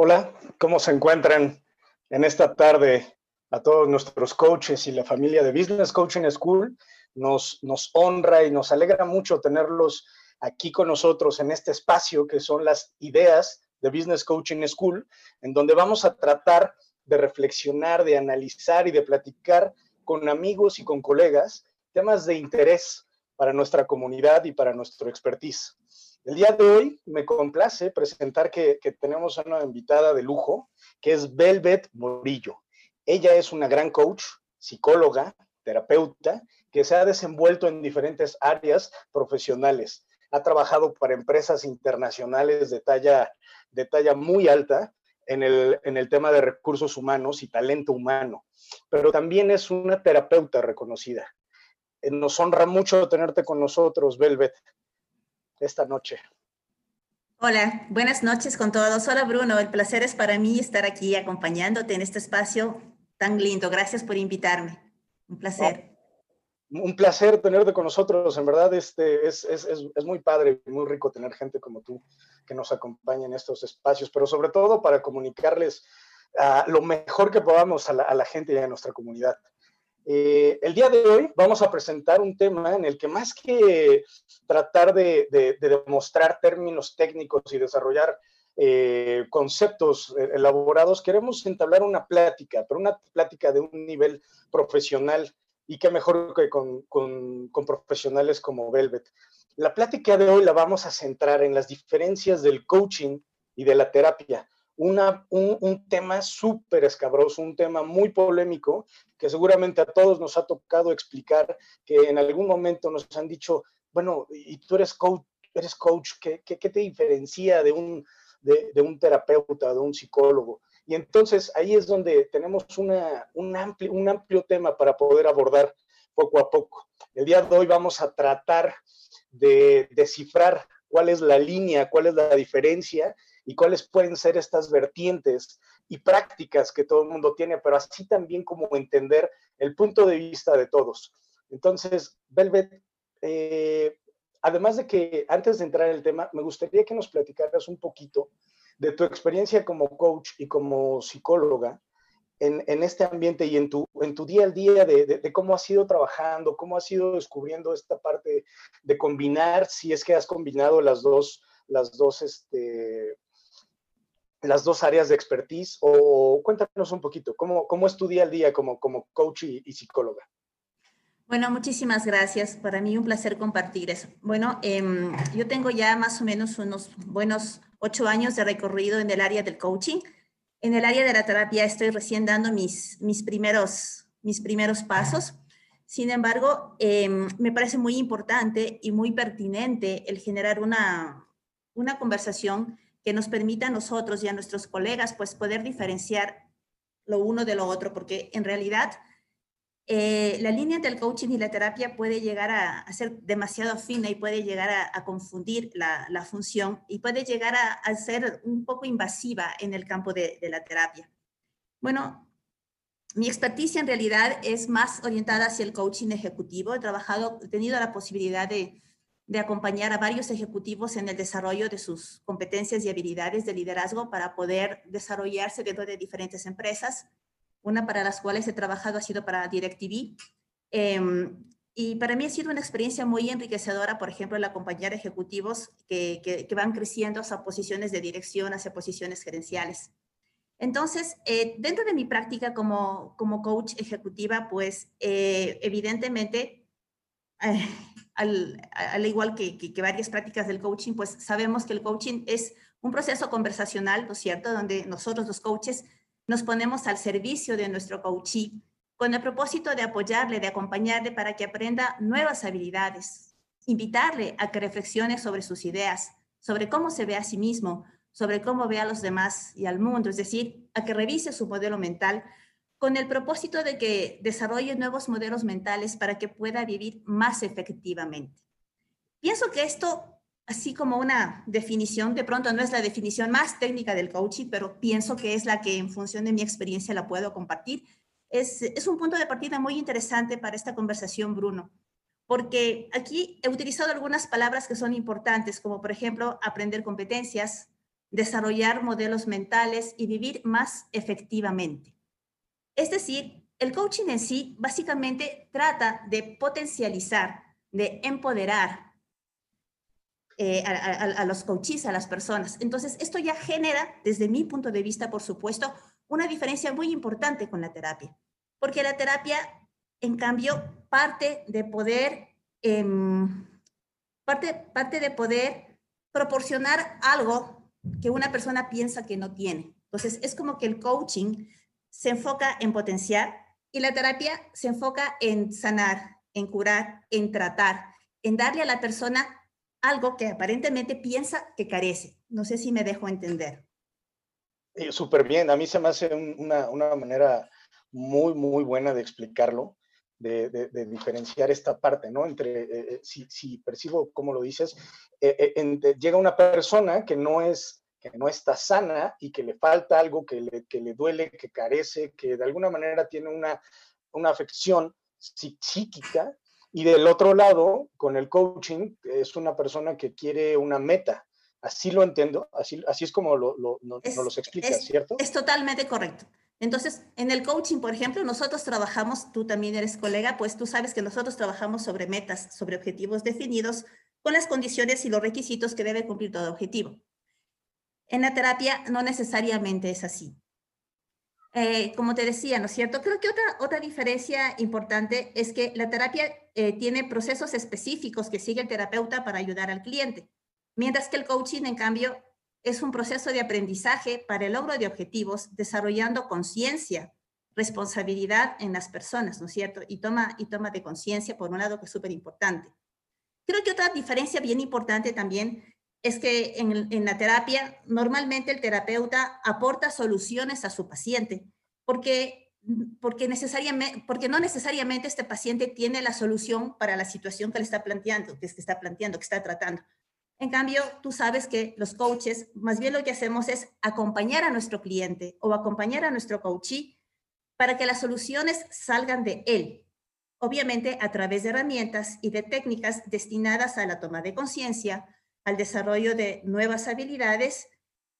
Hola, ¿cómo se encuentran en esta tarde a todos nuestros coaches y la familia de Business Coaching School? Nos, nos honra y nos alegra mucho tenerlos aquí con nosotros en este espacio que son las ideas de Business Coaching School, en donde vamos a tratar de reflexionar, de analizar y de platicar con amigos y con colegas temas de interés para nuestra comunidad y para nuestro expertise. El día de hoy me complace presentar que, tenemos a una invitada de lujo, que es Velvet Morillo. Ella es una gran coach, psicóloga, terapeuta, que se ha desenvuelto en diferentes áreas profesionales. Ha trabajado para empresas internacionales de talla, de talla muy alta en el, en el tema de recursos humanos y talento humano, pero también es una terapeuta reconocida. Eh, nos honra mucho tenerte con nosotros, Velvet esta noche. Hola, buenas noches con todos. Hola Bruno, el placer es para mí estar aquí acompañándote en este espacio tan lindo. Gracias por invitarme. Un placer. un placer tenerte con nosotros. En verdad, este, es, es, es, muy padre, muy rico tener gente como tú que nos acompaña en estos espacios, pero sobre todo para comunicarles ah, lo mejor que podamos a la, a la gente y a nuestra comunidad. Eh, el día de hoy vamos a presentar un tema en el que más que tratar de, demostrar términos técnicos y desarrollar eh, conceptos eh, elaborados, queremos entablar una plática, pero una plática de un nivel profesional y qué mejor que con, con profesionales como Velvet. La plática de hoy la vamos a centrar en las diferencias del coaching y de la terapia un, tema súper escabroso, un tema muy polémico, que seguramente a todos nos ha tocado explicar, que en algún momento nos han dicho, bueno, y tú eres coach, eres coach ¿qué, te diferencia de un, de, un terapeuta, de un psicólogo? Y entonces ahí es donde tenemos una, un, amplio, un amplio tema para poder abordar poco a poco. El día de hoy vamos a tratar de descifrar cuál es la línea, cuál es la diferencia y cuáles pueden ser estas vertientes y prácticas que todo el mundo tiene, pero así también como entender el punto de vista de todos. Entonces, Velvet, eh, además de que antes de entrar en el tema, me gustaría que nos platicaras un poquito de tu experiencia como coach y como psicóloga en, este ambiente y en tu, en tu día al día de, de, cómo has ido trabajando, cómo has ido descubriendo esta parte de combinar, si es que has combinado las dos, las dos este, las dos áreas de expertise o cuéntanos un poquito, ¿cómo, cómo es tu día como, como coach y, psicóloga? Bueno, muchísimas gracias. Para mí un placer compartir eso. Bueno, em, yo tengo ya más o menos unos buenos ocho años de recorrido en el área del coaching. En el área de la terapia estoy recién dando mis, mis, primeros, mis primeros pasos. Sin embargo, em, me parece muy importante y muy pertinente el generar una, una conversación que nos permita a nosotros y a nuestros colegas pues poder diferenciar lo uno de lo otro, porque en realidad eh, la línea del coaching y la terapia puede llegar a, ser demasiado fina y puede llegar a, confundir la, la, función y puede llegar a, ser un poco invasiva en el campo de, de la terapia. Bueno, mi experticia en realidad es más orientada hacia el coaching ejecutivo. He trabajado, he tenido la posibilidad de de acompañar a varios ejecutivos en el desarrollo de sus competencias y habilidades de liderazgo para poder desarrollarse dentro de diferentes empresas. Una para las cuales he trabajado ha sido para DirecTV. Em, y para mí ha sido una experiencia muy enriquecedora, por ejemplo, el acompañar ejecutivos que, que, van creciendo hacia posiciones de dirección, hacia posiciones gerenciales. Entonces, eh, dentro de mi práctica como, como coach ejecutiva, pues eh, evidentemente al, igual que, varias prácticas del coaching, pues sabemos que el coaching es un proceso conversacional, ¿no es cierto?, donde nosotros los coaches nos ponemos al servicio de nuestro coachee con el propósito de apoyarle, de acompañarle para que aprenda nuevas habilidades, invitarle a que reflexione sobre sus ideas, sobre cómo se ve a sí mismo, sobre cómo ve a los demás y al mundo, es decir, a que revise su modelo mental con el propósito de que desarrolle nuevos modelos mentales para que pueda vivir más efectivamente. Pienso que esto, así como una definición, de pronto no es la definición más técnica del coaching, pero pienso que es la que en función de mi experiencia la puedo compartir. Es, es un punto de partida muy interesante para esta conversación, Bruno, porque aquí he utilizado algunas palabras que son importantes, como por ejemplo aprender competencias, desarrollar modelos mentales y vivir más efectivamente. Es decir, el coaching en sí básicamente trata de potencializar, de empoderar eh, a, los coaches, a las personas. Entonces, esto ya genera, desde mi punto de vista, por supuesto, una diferencia muy importante con la terapia, porque la terapia, en cambio, parte de poder, em, parte, parte de poder proporcionar algo que una persona piensa que no tiene. Entonces, es como que el coaching se enfoca en potenciar y la terapia se enfoca en sanar, en curar, en tratar, en darle a la persona algo que aparentemente piensa que carece. No sé si me dejo entender. Súper bien, a mí se me hace una, una, manera muy, muy buena de explicarlo, de, de, diferenciar esta parte, ¿no? Entre, eh, eh, si, si, percibo cómo lo dices, eh, llega una persona que no es que no está sana y que le falta algo, que le, que le duele, que carece, que de alguna manera tiene una, una afección psíquica. Y del otro lado, con el coaching, es una persona que quiere una meta. Así lo entiendo, así, así es como lo, lo, nos los explicas, ¿cierto? Es totalmente correcto. Entonces, en el coaching, por ejemplo, nosotros trabajamos, tú también eres colega, pues tú sabes que nosotros trabajamos sobre metas, sobre objetivos definidos, con las condiciones y los requisitos que debe cumplir todo objetivo. En la terapia no necesariamente es así. Eh, como te decía, ¿no es cierto? Creo que otra, otra diferencia importante es que la terapia eh, tiene procesos específicos que sigue el terapeuta para ayudar al cliente, mientras que el coaching, en cambio, es un proceso de aprendizaje para el logro de objetivos, desarrollando conciencia, responsabilidad en las personas, ¿no es cierto? Y toma, y toma de conciencia, por un lado, que es súper importante. Creo que otra diferencia bien importante también es que en, la terapia normalmente el terapeuta aporta soluciones a su paciente, porque, porque, necesariamente, porque no necesariamente este paciente tiene la solución para la situación que le está planteando, que, es que está planteando, que está tratando. En cambio, tú sabes que los coaches, más bien lo que hacemos es acompañar a nuestro cliente o acompañar a nuestro coachee para que las soluciones salgan de él, obviamente a través de herramientas y de técnicas destinadas a la toma de conciencia, al desarrollo de nuevas habilidades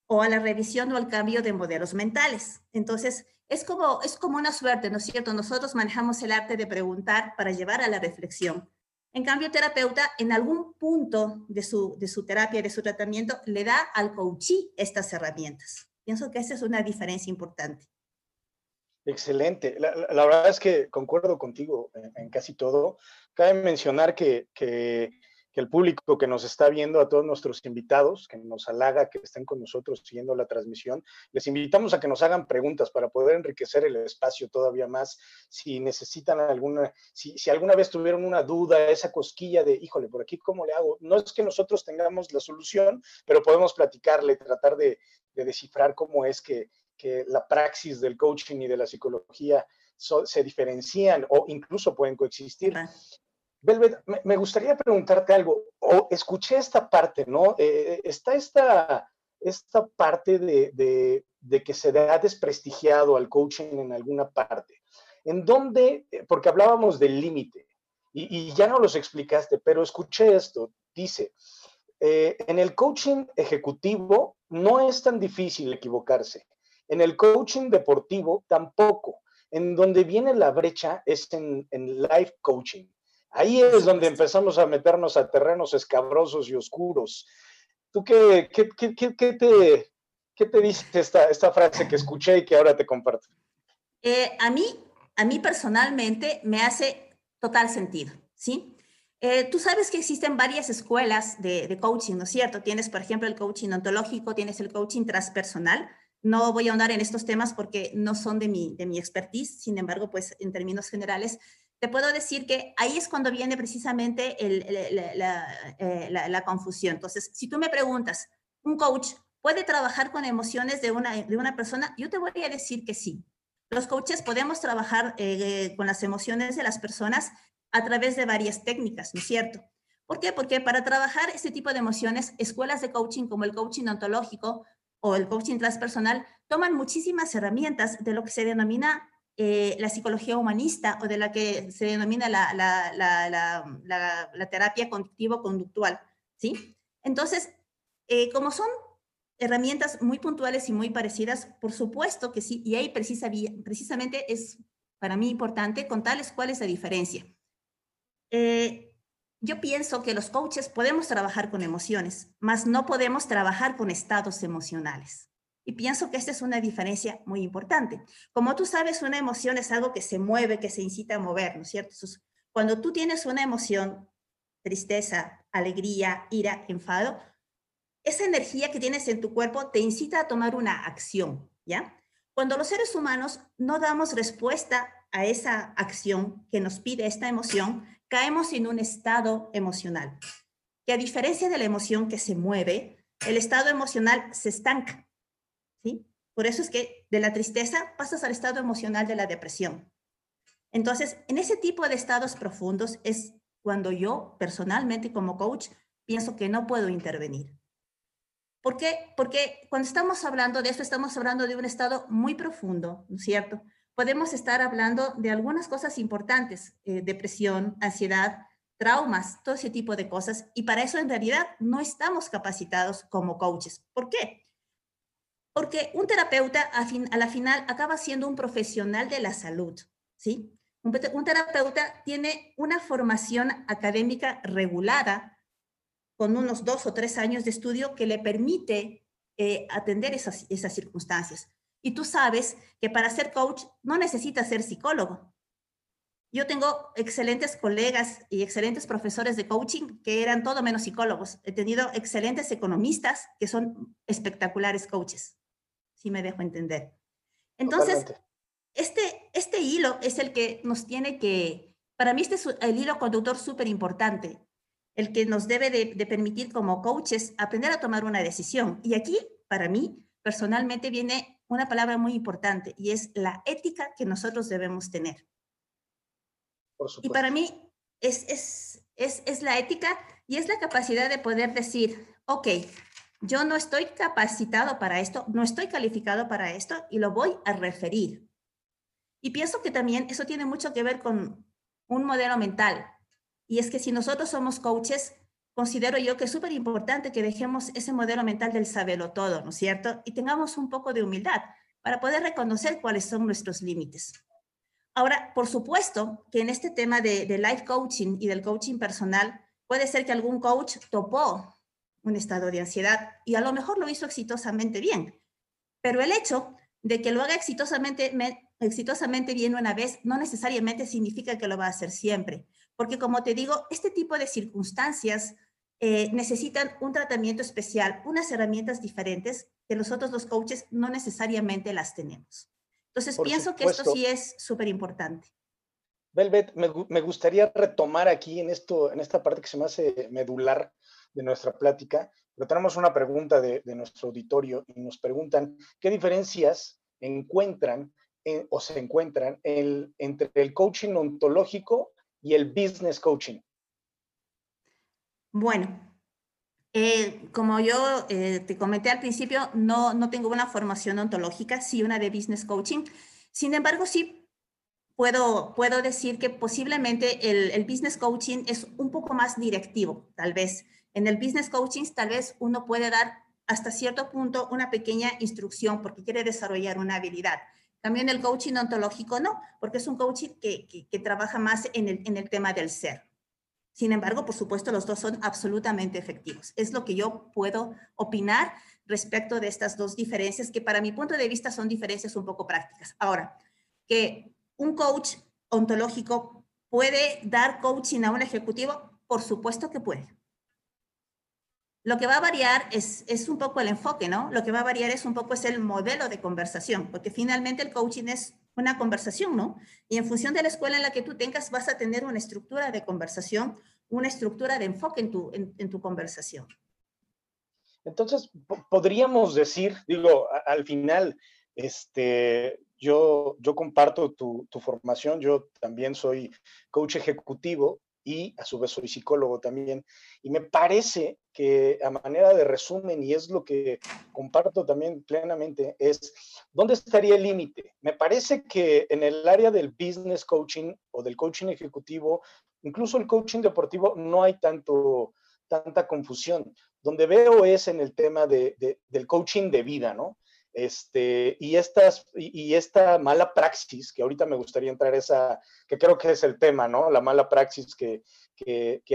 o a la revisión o al cambio de modelos mentales. Entonces, es como, es como una suerte, ¿no es cierto? Nosotros manejamos el arte de preguntar para llevar a la reflexión. En cambio, el terapeuta en algún punto de su, de su terapia, de su tratamiento, le da al coachí estas herramientas. Pienso que esa es una diferencia importante. Excelente. La, verdad es que concuerdo contigo en, casi todo. Cabe mencionar que el público que nos está viendo, a todos nuestros invitados, que nos halaga que estén con nosotros siguiendo la transmisión, les invitamos a que nos hagan preguntas para poder enriquecer el espacio todavía más. Si necesitan alguna, si, alguna vez tuvieron una duda, esa cosquilla de, híjole, por aquí, ¿cómo le hago? No es que nosotros tengamos la solución, pero podemos platicarle, tratar de, descifrar cómo es que, la praxis del coaching y de la psicología se diferencian o incluso pueden coexistir. Velvet, me gustaría preguntarte algo. Escuché esta parte, ¿no? Eh, eh, está esta, esta parte de, que se ha desprestigiado al coaching en alguna parte. ¿En dónde? Eh, porque hablábamos del límite y, ya no los explicaste, pero escuché esto. Dice, en el coaching ejecutivo no es tan difícil equivocarse. En el coaching deportivo tampoco. En donde viene la brecha es en, en life coaching Ahí es donde empezamos a meternos a terrenos escabrosos y oscuros. ¿Tú qué, qué, qué, qué te, qué te dice esta, esta frase que escuché y que ahora te comparto? Eh, a, mí, a mí personalmente me hace total sentido, ¿sí? Eh, tú sabes que existen varias escuelas de, de, coaching, ¿no es cierto? Tienes, por ejemplo, el coaching ontológico, tienes el coaching transpersonal. No voy a ahondar en estos temas porque no son de mi, de mi expertise, sin embargo, pues en términos generales, te puedo decir que ahí es cuando viene precisamente eh, la, confusión. Entonces, si tú me preguntas, ¿un coach puede trabajar con emociones de una, de una persona? Yo te voy a decir que sí. Los coaches podemos trabajar eh, con las emociones de las personas a través de varias técnicas, ¿no es cierto? ¿Por qué? Porque para trabajar este tipo de emociones, escuelas de coaching como el coaching ontológico o el coaching transpersonal toman muchísimas herramientas de lo que se denomina eh, la psicología humanista o de la que se denomina la, la terapia cognitivo-conductual, ¿sí? Entonces, eh, como son herramientas muy puntuales y muy parecidas, por supuesto que sí, y ahí precisa, precisamente es para mí importante contarles cuál es la diferencia. Eh, yo pienso que los coaches podemos trabajar con emociones, mas no podemos trabajar con estados emocionales. Y pienso que esta es una diferencia muy importante. Como tú sabes, una emoción es algo que se mueve, que se incita a mover, ¿no es cierto? cuando tú tienes una emoción, tristeza, alegría, ira, enfado, esa energía que tienes en tu cuerpo te incita a tomar una acción, ¿ya? Cuando los seres humanos no damos respuesta a esa acción que nos pide esta emoción, caemos en un estado emocional, que a diferencia de la emoción que se mueve, el estado emocional se estanca, Por eso es que de la tristeza pasas al estado emocional de la depresión. Entonces, en ese tipo de estados profundos es cuando yo personalmente como coach pienso que no puedo intervenir. ¿Por qué? Porque cuando estamos hablando de esto, estamos hablando de un estado muy profundo, ¿no es cierto? Podemos estar hablando de algunas cosas importantes, eh, depresión, ansiedad, traumas, todo ese tipo de cosas, y para eso en realidad no estamos capacitados como coaches. ¿Por qué? Porque un terapeuta a, fin, a la final acaba siendo un profesional de la salud, ¿sí? Un, un terapeuta tiene una formación académica regulada con unos dos o tres años de estudio que le permite eh, atender esas, esas circunstancias. Y tú sabes que para ser coach no necesitas ser psicólogo. Yo tengo excelentes colegas y excelentes profesores de coaching que eran todo menos psicólogos. He tenido excelentes economistas que son espectaculares coaches, si me dejo entender. Entonces, este, este hilo es el que nos tiene que, para mí este es el hilo conductor súper importante el que nos debe de, permitir como coaches aprender a tomar una decisión. Y aquí, para mí, personalmente viene una palabra muy importante y es la ética que nosotros debemos tener. y para mí es, es, es, es, la ética y es la capacidad de poder decir, ok, yo no estoy capacitado para esto, no estoy calificado para esto y lo voy a referir. Y pienso que también eso tiene mucho que ver con un modelo mental. Y es que si nosotros somos coaches, considero yo que es súper importante que dejemos ese modelo mental del saberlo todo, ¿no es cierto? Y tengamos un poco de humildad para poder reconocer cuáles son nuestros límites. Ahora, por supuesto que en este tema de, de life coaching y del coaching personal, puede ser que algún coach topó un estado de ansiedad y a lo mejor lo hizo exitosamente bien. Pero el hecho de que lo haga exitosamente, exitosamente bien una vez no necesariamente significa que lo va a hacer siempre porque como te digo, este tipo de circunstancias eh, necesitan un tratamiento especial, unas herramientas diferentes que nosotros los coaches no necesariamente las tenemos. Entonces, pienso que esto sí es súper importante. Velvet, me, me, gustaría retomar aquí en, esto, en esta parte que se me hace medular de nuestra plática, pero tenemos una pregunta de, de nuestro auditorio y nos preguntan qué diferencias encuentran o se encuentran entre el coaching ontológico y el business coaching? Bueno, eh, como yo eh, te comenté al principio, no, no tengo una formación ontológica, sí una de business coaching. Sin embargo, sí puedo, puedo decir que posiblemente el, el business coaching es un poco más directivo, tal vez. En el business coaching, tal vez uno puede dar hasta cierto punto una pequeña instrucción porque quiere desarrollar una habilidad. También el coaching ontológico no, porque es un coaching que, que, trabaja más en el, en el tema del ser. Sin embargo, por supuesto, los dos son absolutamente efectivos. Es lo que yo puedo opinar respecto de estas dos diferencias, que para mi punto de vista son diferencias un poco prácticas. Ahora, que un coach ontológico puede dar coaching a un ejecutivo, por supuesto que puede. Lo que va a variar es, es un poco el enfoque, ¿no? Lo que va a variar es un poco es el modelo de conversación, porque finalmente el coaching es una conversación, ¿no? Y en función de la escuela en la que tú tengas, vas a tener una estructura de conversación, una estructura de enfoque en tu, en, tu conversación. Entonces, podríamos decir, digo, al final, este, yo, yo comparto tu, tu, formación, yo también soy coach ejecutivo y a su vez soy psicólogo también. Y me parece que a manera de resumen, y es lo que comparto también plenamente, es dónde estaría el límite. Me parece que en el área del business coaching o del coaching ejecutivo, incluso el coaching deportivo, no hay tanto, tanta confusión. Donde veo es en el tema de, del coaching de vida, ¿no? Este, y, esta mala praxis, que ahorita me gustaría entrar esa, que creo que es el tema, ¿no? La mala praxis que,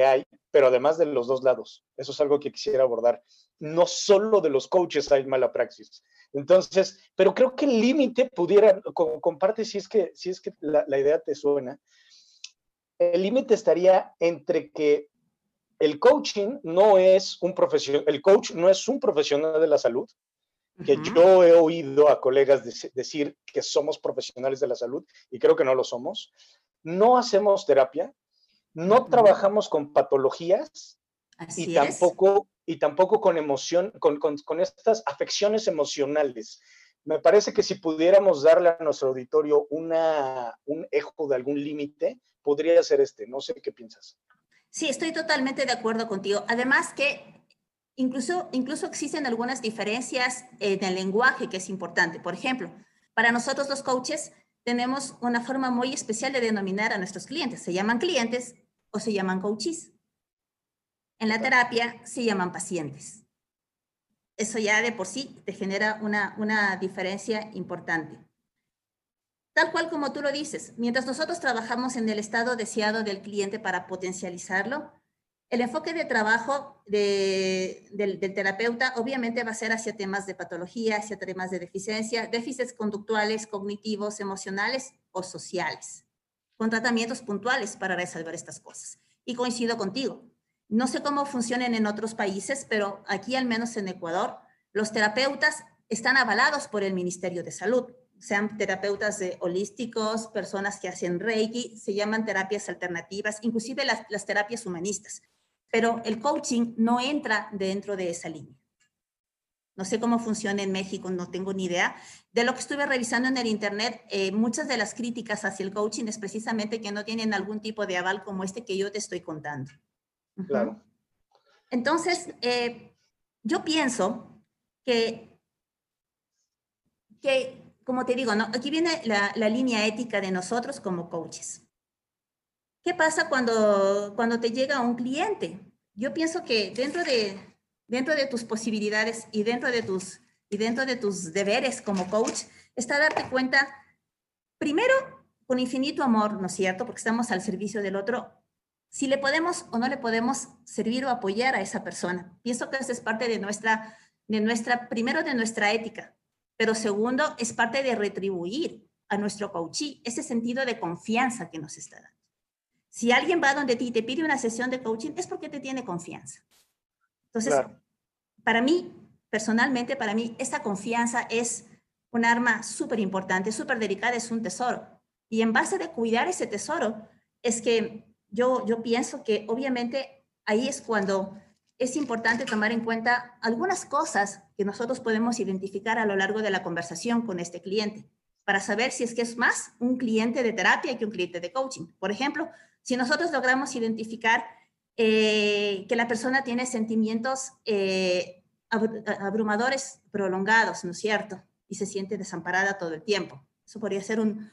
hay, pero además de los dos lados. Eso es algo que quisiera abordar. No solo de los coaches hay mala praxis. Entonces, pero creo que el límite pudiera, comparte si es que, si es que la, la idea te suena, el límite estaría entre que el coaching no es un profesional, el coach no es un profesional de la salud, que yo he oído a colegas decir que somos profesionales de la salud y creo que no lo somos. No hacemos terapia, no trabajamos con patologías y tampoco, y tampoco con emoción, con, con, estas afecciones emocionales. Me parece que si pudiéramos darle a nuestro auditorio una, un eco de algún límite, podría ser este. No sé qué piensas. Sí, estoy totalmente de acuerdo contigo. Además que Incluso, incluso existen algunas diferencias en el lenguaje que es importante. Por ejemplo, para nosotros los coaches tenemos una forma muy especial de denominar a nuestros clientes. Se llaman clientes o se llaman coaches. En la terapia se llaman pacientes. Eso ya de por sí te genera una, una diferencia importante. Tal cual como tú lo dices, mientras nosotros trabajamos en el estado deseado del cliente para potencializarlo, el enfoque de trabajo del, terapeuta obviamente va a ser hacia temas de patología, hacia temas de deficiencia, déficits conductuales, cognitivos, emocionales o sociales, con tratamientos puntuales para resolver estas cosas. Y coincido contigo. No sé cómo funcionan en otros países, pero aquí al menos en Ecuador, los terapeutas están avalados por el Ministerio de Salud, sean terapeutas holísticos, personas que hacen Reiki, se llaman terapias alternativas, inclusive las terapias humanistas pero el coaching no entra dentro de esa línea. No sé cómo funciona en México, no tengo ni idea. De lo que estuve revisando en el Internet, eh, muchas de las críticas hacia el coaching es precisamente que no tienen algún tipo de aval como este que yo te estoy contando. Claro. Entonces, eh, yo pienso que, que, como te digo, ¿no? aquí viene la, la línea ética de nosotros como coaches. ¿Qué pasa cuando, cuando te llega un cliente? Yo pienso que dentro de, dentro de tus posibilidades y dentro de tus, y dentro de tus deberes como coach está darte cuenta, primero, con infinito amor, ¿no es cierto? Porque estamos al servicio del otro, si le podemos o no le podemos servir o apoyar a esa persona. Pienso que eso es parte de nuestra, de nuestra, primero de nuestra ética, pero segundo, es parte de retribuir a nuestro coachee ese sentido de confianza que nos está dando. Si alguien va donde ti y te pide una sesión de coaching, es porque te tiene confianza. Entonces, para mí, personalmente, para mí, esta confianza es un arma súper importante, súper delicada, es un tesoro. Y en base de cuidar ese tesoro, es que yo, yo pienso que obviamente ahí es cuando es importante tomar en cuenta algunas cosas que nosotros podemos identificar a lo largo de la conversación con este cliente para saber si es que es más un cliente de terapia que un cliente de coaching. Por ejemplo, si nosotros logramos identificar eh, que la persona tiene sentimientos eh, abrumadores prolongados, ¿no es cierto? Y se siente desamparada todo el tiempo. Eso podría ser un,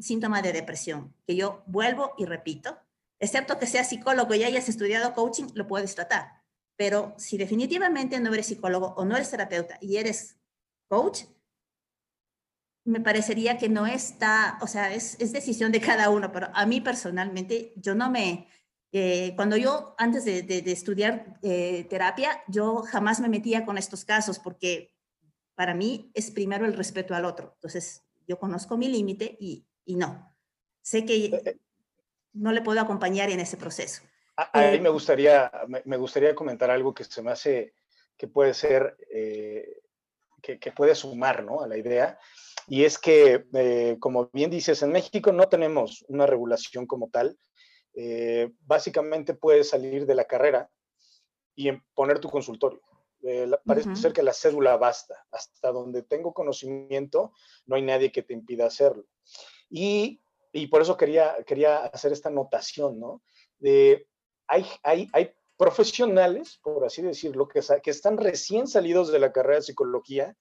síntoma de depresión, que yo vuelvo y repito, excepto que seas psicólogo y hayas estudiado coaching, lo puedes tratar. Pero si definitivamente no eres psicólogo o no eres terapeuta y eres coach, me parecería que no está, o sea, es, es, decisión de cada uno, pero a mí personalmente, yo no me, eh, cuando yo antes de, de, estudiar eh, terapia, yo jamás me metía con estos casos porque para mí es primero el respeto al otro. Entonces, yo conozco mi límite y, y, no. Sé que eh, no le puedo acompañar en ese proceso. A, mí me gustaría, me, gustaría comentar algo que se me hace que puede ser, que, que, puede sumar ¿no? a la idea y es que, eh, como bien dices, en México no tenemos una regulación como tal. Eh, básicamente puedes salir de la carrera y poner tu consultorio. Eh, parece ser que la cédula basta. Hasta donde tengo conocimiento, no hay nadie que te impida hacerlo. Y, y por eso quería, quería hacer esta anotación, ¿no? De, hay, hay, hay profesionales, por así decirlo, que, que están recién salidos de la carrera de psicología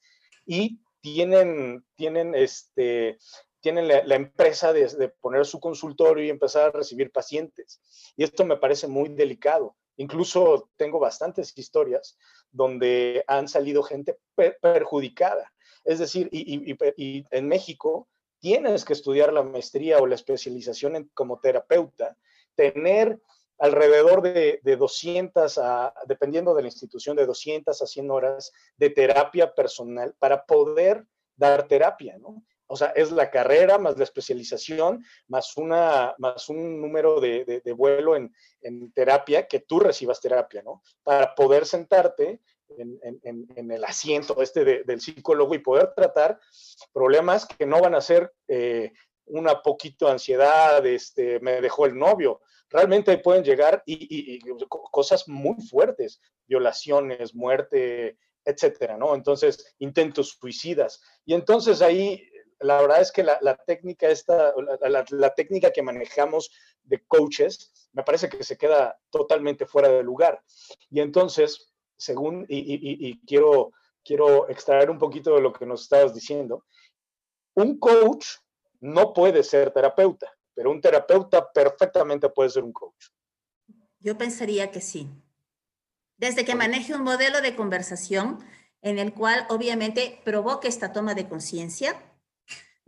y tienen, tienen, este, tienen la, empresa de, poner su consultorio y empezar a recibir pacientes. Y esto me parece muy delicado, Incluso tengo bastantes historias donde han salido gente perjudicada. Es decir, y, en México tienes que estudiar la maestría o la especialización como terapeuta, tener alrededor de, 200, a, dependiendo de la institución, de 200 a 100 horas de terapia personal para poder dar terapia, ¿no? O sea, es la carrera más la especialización, más, una, más un número de, vuelo en, terapia, que tú recibas terapia, ¿no? Para poder sentarte en, el asiento este del psicólogo y poder tratar problemas que no van a ser eh, una poquito ansiedad, este, me dejó el novio. Realmente pueden llegar y, cosas muy fuertes, violaciones, muerte, etcétera, ¿no? Entonces, intentos suicidas. Y entonces ahí la verdad es que la, técnica esta, la, técnica que manejamos de coaches, me parece que se queda totalmente fuera de lugar. Y entonces, según, y, quiero, quiero extraer un poquito de lo que nos estabas diciendo, un coach no puede ser terapeuta, pero un terapeuta perfectamente puede ser un coach. Yo pensaría que sí. Desde que maneje un modelo de conversación en el cual obviamente provoque esta toma de conciencia,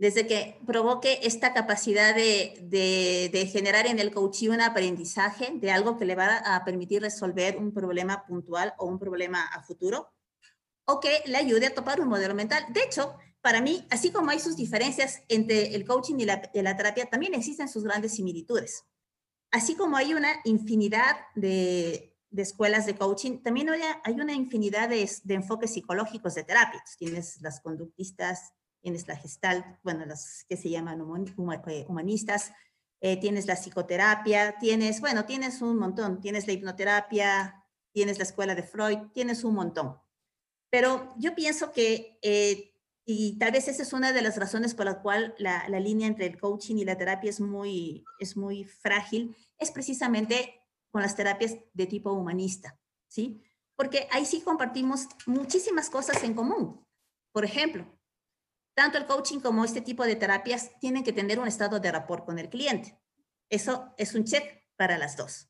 desde que provoque esta capacidad de, generar en el coaching un aprendizaje de algo que le va a permitir resolver un problema puntual o un problema a futuro, o que le ayude a topar un modelo mental. De hecho, para mí, así como hay sus diferencias entre el coaching y la, terapia, también existen sus grandes similitudes. Así como hay una infinidad de, escuelas de coaching, también hay, una infinidad de, enfoques psicológicos de terapia. Tienes las conductistas, tienes la gestalt, bueno, las que se llaman eh, humanistas, eh, tienes la psicoterapia, tienes, bueno, tienes un montón, tienes la hipnoterapia, tienes la escuela de Freud, tienes un montón. Pero yo pienso que, eh, y tal vez esa es una de las razones por la cual la, la, línea entre el coaching y la terapia es muy, es muy frágil, es precisamente con las terapias de tipo humanista, ¿sí? Porque ahí sí compartimos muchísimas cosas en común. Por ejemplo, tanto el coaching como este tipo de terapias tienen que tener un estado de rapport con el cliente. Eso es un check para las dos.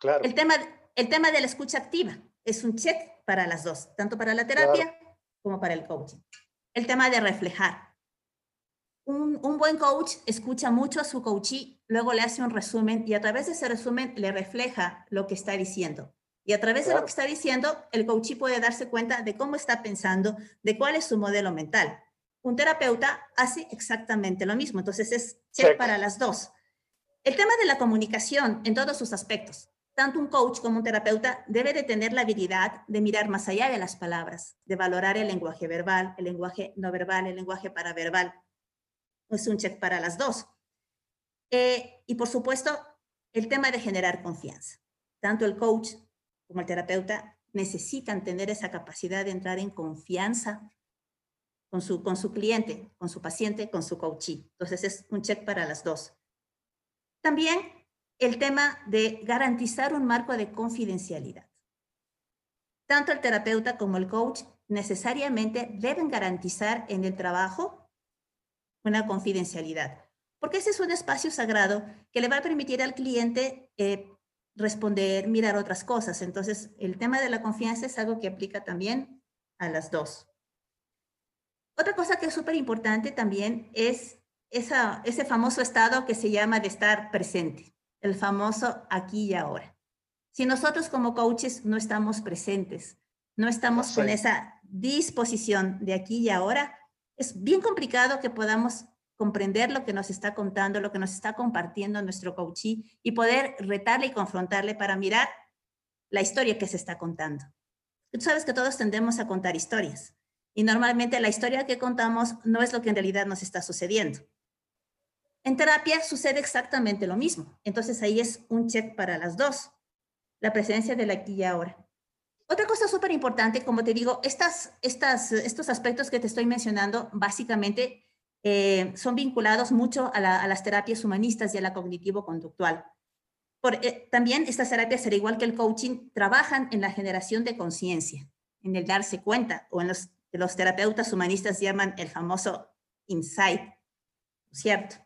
Claro. El tema, el tema de la escucha activa es un check para las dos, tanto para la terapia como para el coaching. El tema de reflejar. Un, un, buen coach escucha mucho a su coachee, luego le hace un resumen y a través de ese resumen le refleja lo que está diciendo. Y a través de lo que está diciendo, el coachee puede darse cuenta de cómo está pensando, de cuál es su modelo mental un terapeuta hace exactamente lo mismo. Entonces es ser para las dos. El tema de la comunicación en todos sus aspectos. Tanto un coach como un terapeuta debe de tener la habilidad de mirar más allá de las palabras, de valorar el lenguaje verbal, el lenguaje no verbal, el lenguaje paraverbal. Es un check para las dos. Eh, y por supuesto, el tema de generar confianza. Tanto el coach como el terapeuta necesitan tener esa capacidad de entrar en confianza con su, con su cliente, con su paciente, con su coachee. Entonces es un check para las dos. También el tema de garantizar un marco de confidencialidad. Tanto el terapeuta como el coach necesariamente deben garantizar en el trabajo una confidencialidad, porque ese es un espacio sagrado que le va a permitir al cliente eh, responder, mirar otras cosas. Entonces, el tema de la confianza es algo que aplica también a las dos. Otra cosa que es súper importante también es ese famoso estado que se llama de estar presente, el famoso aquí y ahora. Si nosotros como coaches no estamos presentes, no estamos con esa disposición de aquí y ahora, es bien complicado que podamos comprender lo que nos está contando, lo que nos está compartiendo nuestro coachee y poder retarle y confrontarle para mirar la historia que se está contando. Tú sabes que todos tendemos a contar historias. Y normalmente la historia que contamos no es lo que en realidad nos está sucediendo. En terapia sucede exactamente lo mismo. Entonces ahí es un check para las dos. La presencia del aquí y ahora. Otra cosa súper importante, como te digo, estas, estas, estos aspectos que te estoy mencionando básicamente eh, son vinculados mucho a, las terapias humanistas y a la cognitivo-conductual. Eh, también estas terapias, al igual que el coaching, trabajan en la generación de conciencia, en el darse cuenta o en los los terapeutas humanistas llaman el famoso insight, ¿cierto?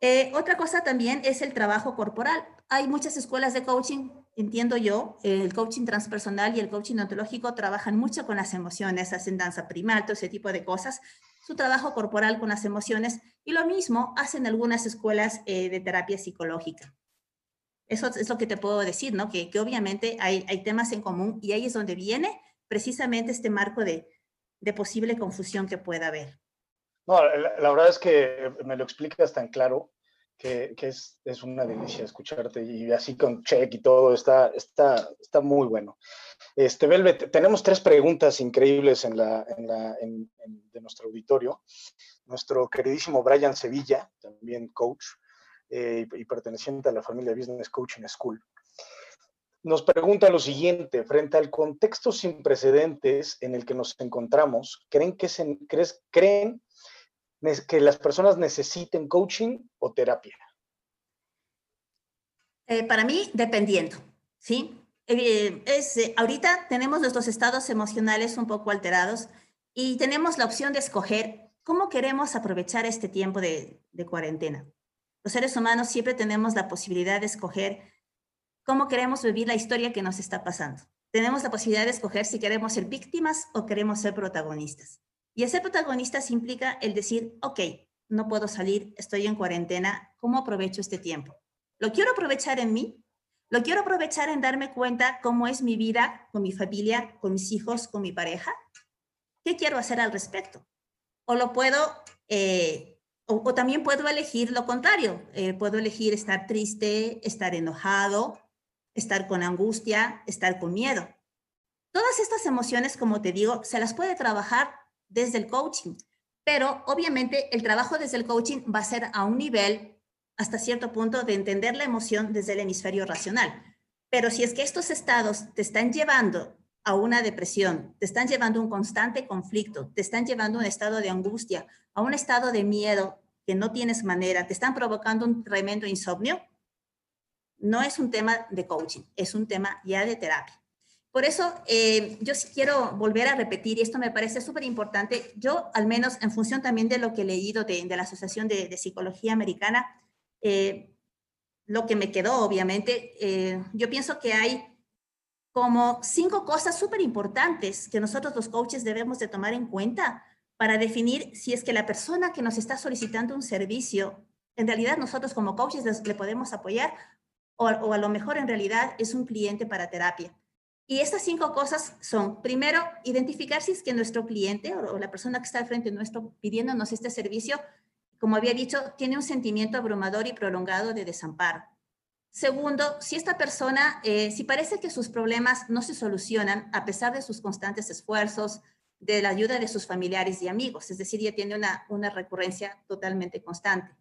Eh, otra cosa también es el trabajo corporal. Hay muchas escuelas de coaching entiendo yo, el coaching transpersonal y el coaching ontológico trabajan mucho con las emociones, hacen danza primal, todo ese tipo de cosas, su trabajo corporal con las emociones, y lo mismo hacen algunas escuelas eh, de terapia psicológica. Eso es lo que te puedo decir, ¿no? Que, obviamente hay, hay, temas en común y ahí es donde viene precisamente este marco de, de posible confusión que pueda haber. No, la, la, verdad es que me lo explicas tan claro que, que es, es, una delicia escucharte y así con check y todo, está, está, está muy bueno. Este, Velvet, tenemos tres preguntas increíbles en la, en la, en, en, de nuestro auditorio. Nuestro queridísimo Brian Sevilla, también coach, eh, y perteneciente a la familia Business Coaching School, nos pregunta lo siguiente, frente al contexto sin precedentes en el que nos encontramos, ¿creen que, se, crees, creen que las personas necesiten coaching o terapia? Eh, para mí, dependiendo, ¿sí? Eh, es, eh, ahorita tenemos nuestros estados emocionales un poco alterados y tenemos la opción de escoger cómo queremos aprovechar este tiempo de, de cuarentena. Los seres humanos siempre tenemos la posibilidad de escoger cómo queremos vivir la historia que nos está pasando. Tenemos la posibilidad de escoger si queremos ser víctimas o queremos ser protagonistas. Y el ser protagonistas implica el decir, ok, no puedo salir, estoy en cuarentena, ¿cómo aprovecho este tiempo? ¿Lo quiero aprovechar en mí? ¿Lo quiero aprovechar en darme cuenta cómo es mi vida con mi familia, con mis hijos, con mi pareja? ¿Qué quiero hacer al respecto? O lo puedo eh, o, o, también puedo elegir lo contrario. Eh, puedo elegir estar triste, estar enojado, estar con angustia, estar con miedo. Todas estas emociones, como te digo, se las puede trabajar desde el coaching, pero obviamente el trabajo desde el coaching va a ser a un nivel hasta cierto punto de entender la emoción desde el hemisferio racional. Pero si es que estos estados te están llevando a una depresión, te están llevando a un constante conflicto, te están llevando a un estado de angustia, a un estado de miedo que no tienes manera, te están provocando un tremendo insomnio, no es un tema de coaching, es un tema ya de terapia. Por eso, eh, yo sí quiero volver a repetir, y esto me parece súper importante, yo al menos en función también de lo que he leído de, la Asociación de, Psicología Americana, eh, lo que me quedó, obviamente, eh, yo pienso que hay como cinco cosas súper importantes que nosotros los coaches debemos de tomar en cuenta para definir si es que la persona que nos está solicitando un servicio, en realidad nosotros como coaches le podemos apoyar o a lo mejor en realidad es un cliente para terapia. Y estas cinco cosas son, primero, identificar si es que nuestro cliente o, la persona que está al frente nuestro pidiéndonos este servicio, como había dicho, tiene un sentimiento abrumador y prolongado de desamparo. Segundo, si esta persona, eh, si parece que sus problemas no se solucionan a pesar de sus constantes esfuerzos, de la ayuda de sus familiares y amigos, es decir, ya tiene una, una recurrencia totalmente constante.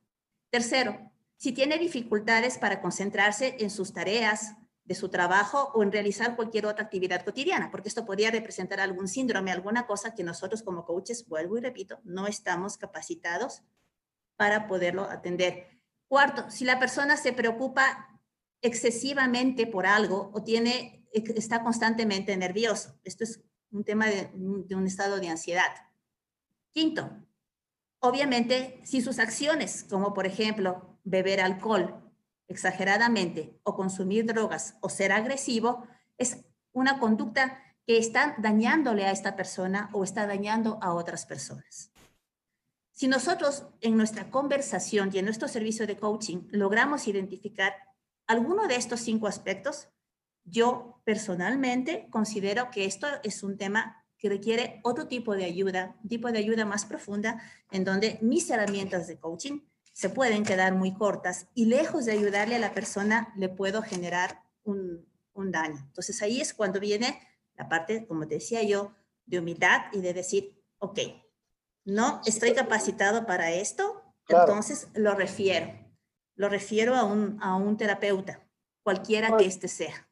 Tercero, si tiene dificultades para concentrarse en sus tareas, de su trabajo o en realizar cualquier otra actividad cotidiana, porque esto podría representar algún síndrome, alguna cosa que nosotros como coaches, vuelvo y repito, no estamos capacitados para poderlo atender. Cuarto, si la persona se preocupa excesivamente por algo o tiene, está constantemente nervioso. Esto es un tema de, de un estado de ansiedad. Quinto, obviamente, si sus acciones, como por ejemplo beber alcohol exageradamente o consumir drogas o ser agresivo, es una conducta que está dañándole a esta persona o está dañando a otras personas. Si nosotros en nuestra conversación y en nuestro servicio de coaching logramos identificar alguno de estos cinco aspectos, yo personalmente considero que esto es un tema que requiere otro tipo de ayuda, tipo de ayuda más profunda, en donde mis herramientas de coaching se pueden quedar muy cortas y lejos de ayudarle a la persona, le puedo generar un, un daño. Entonces ahí es cuando viene la parte, como te decía yo, de humildad y de decir, ok, no estoy capacitado para esto, claro. entonces lo refiero lo refiero a un, a un terapeuta, cualquiera que éste sea.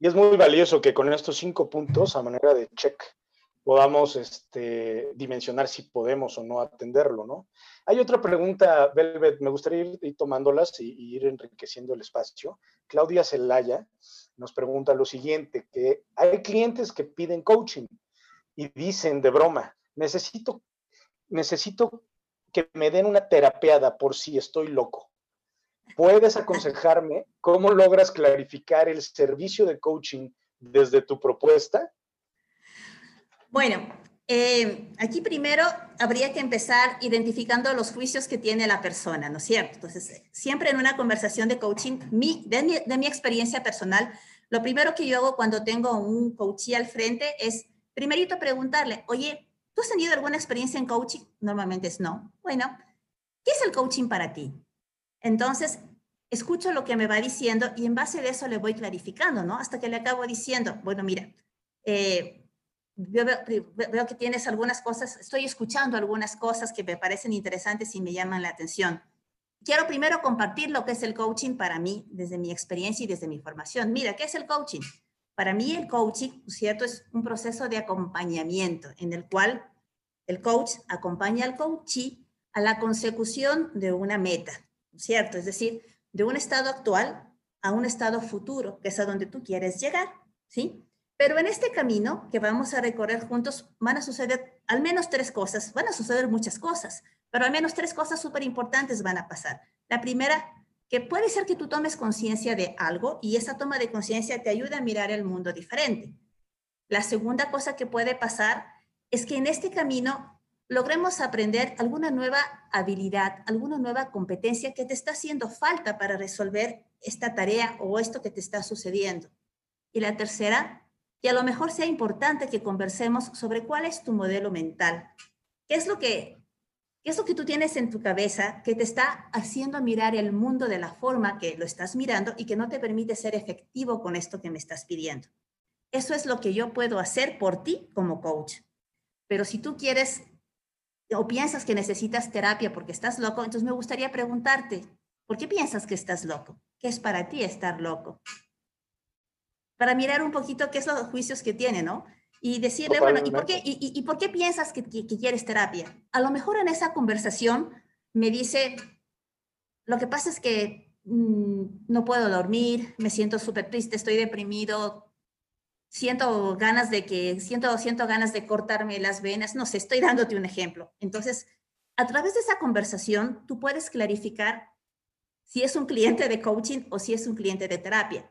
Y es muy valioso que con estos cinco puntos, a manera de check, podamos este, dimensionar si podemos o no atenderlo, ¿no? Hay otra pregunta, Velvet, me gustaría ir, ir tomándolas y, y, ir enriqueciendo el espacio. Claudia Celaya nos pregunta lo siguiente, que hay clientes que piden coaching y dicen de broma, necesito, necesito que me den una terapeada por si estoy loco. ¿puedes aconsejarme cómo logras clarificar el servicio de coaching desde tu propuesta? Bueno, eh, aquí primero habría que empezar identificando los juicios que tiene la persona, ¿no es cierto? Entonces, siempre en una conversación de coaching, mi, de, mi, experiencia personal, lo primero que yo hago cuando tengo un coachee al frente es, primerito, preguntarle, oye, ¿tú has tenido alguna experiencia en coaching? Normalmente es no. Bueno, ¿qué es el coaching para ti? Entonces, escucho lo que me va diciendo y en base de eso le voy clarificando, ¿no? Hasta que le acabo diciendo, bueno, mira, eh, veo, que tienes algunas cosas, estoy escuchando algunas cosas que me parecen interesantes y me llaman la atención. Quiero primero compartir lo que es el coaching para mí, desde mi experiencia y desde mi formación. Mira, ¿qué es el coaching? Para mí el coaching, ¿cierto? Es un proceso de acompañamiento en el cual el coach acompaña al coachee a la consecución de una meta, ¿cierto? Es decir, de un estado actual a un estado futuro, que es a donde tú quieres llegar, ¿sí? Pero en este camino que vamos a recorrer juntos van a suceder al menos tres cosas, van a suceder muchas cosas, pero al menos tres cosas súper importantes van a pasar. La primera, que puede ser que tú tomes conciencia de algo y esa toma de conciencia te ayude a mirar el mundo diferente. La segunda cosa que puede pasar es que en este camino logremos aprender alguna nueva habilidad, alguna nueva competencia que te está haciendo falta para resolver esta tarea o esto que te está sucediendo. Y la tercera, que a lo mejor sea importante que conversemos sobre cuál es tu modelo mental. ¿Qué es lo que, qué es lo que tú tienes en tu cabeza que te está haciendo mirar el mundo de la forma que lo estás mirando y que no te permite ser efectivo con esto que me estás pidiendo? Eso es lo que yo puedo hacer por ti como coach. Pero si tú quieres o piensas que necesitas terapia porque estás loco, entonces me gustaría preguntarte, ¿por qué piensas que estás loco? ¿Qué es para ti estar loco? Para mirar un poquito qué son los juicios que tiene, ¿no? Y decirle, bueno, ¿y por, qué, y, por qué piensas que, quieres terapia? A lo mejor en esa conversación me dice, lo que pasa es que mm, no puedo dormir, me siento súper triste, estoy deprimido, siento ganas de que, siento, siento ganas de cortarme las venas, no sé, estoy dándote un ejemplo. Entonces, a través de esa conversación, tú puedes clarificar si es un cliente de coaching o si es un cliente de terapia.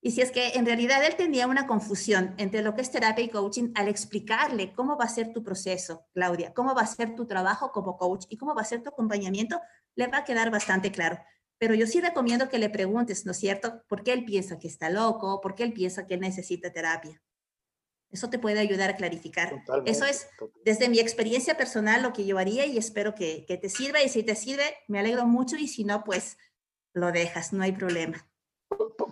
Y si es que en realidad él tenía una confusión entre lo que es terapia y coaching al explicarle cómo va a ser tu proceso, Claudia, cómo va a ser tu trabajo como coach y cómo va a ser tu acompañamiento, le va a quedar bastante claro. Pero yo sí recomiendo que le preguntes, ¿no es cierto? ¿Por qué él piensa que está loco? ¿Por qué él piensa que necesita terapia? Eso te puede ayudar a clarificar. Eso es, desde mi experiencia personal, lo que yo haría y espero que, que te sirva. Y si te sirve, me alegro mucho y si no, pues lo dejas, no hay problema